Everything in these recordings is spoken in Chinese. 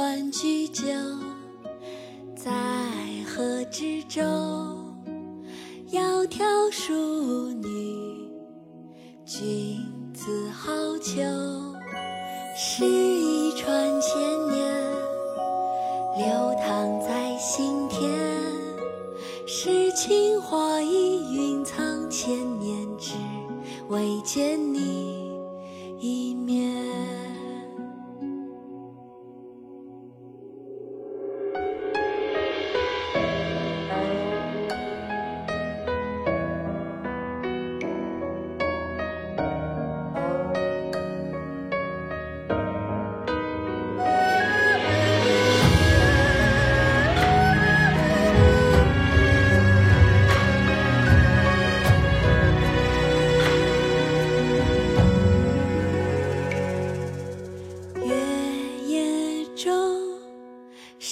欢居酒，在河之洲，窈窕淑女，君子好逑。诗意传千年，流淌在心田。诗情画意蕴藏千年，只为见你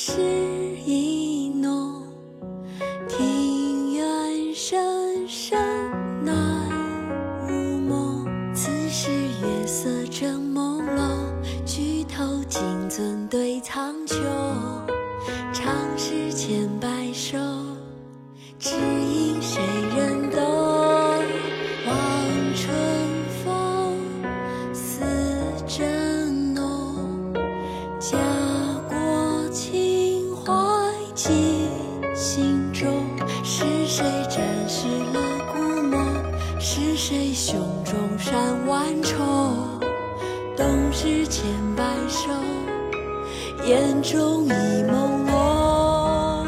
诗意浓。庭院深深难入梦。此时月色正朦胧，举头金樽对苍穹。长诗千百首，只因谁人懂？心中，是谁展示了故梦？是谁胸中山万重？冬日千百首，眼中一朦胧。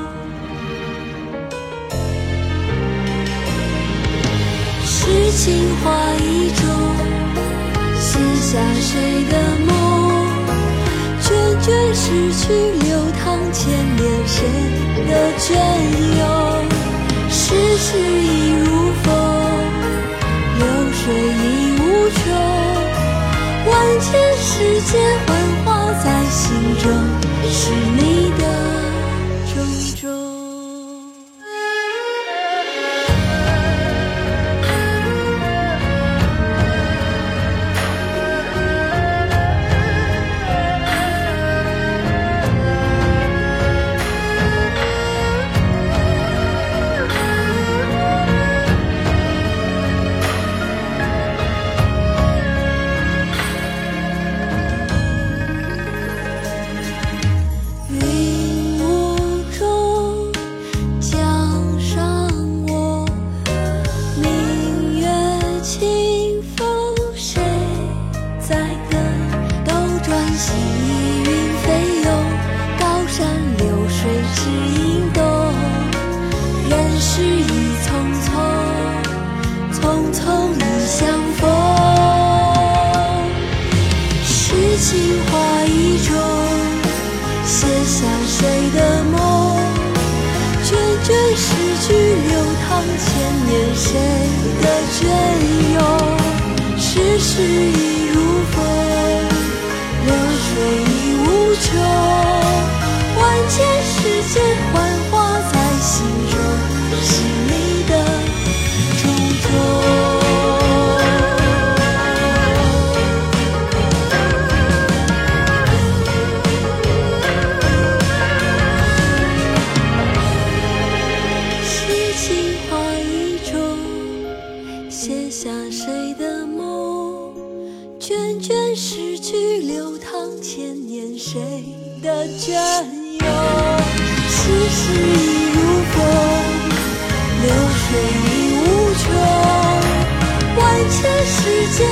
诗情画意中，写下谁的梦？涓涓逝去，流淌千年，谁的隽永？世事已如风，流水已无穷。万千世界幻化在心中，是你的相逢。诗情画意中。写下谁的梦？涓涓诗句，流淌千年，谁的隽永？世事已如风，流水已无穷。万千世界幻下谁的梦？涓涓逝去，流淌千年，谁的隽永？世事已如风，流水已无穷。万千世间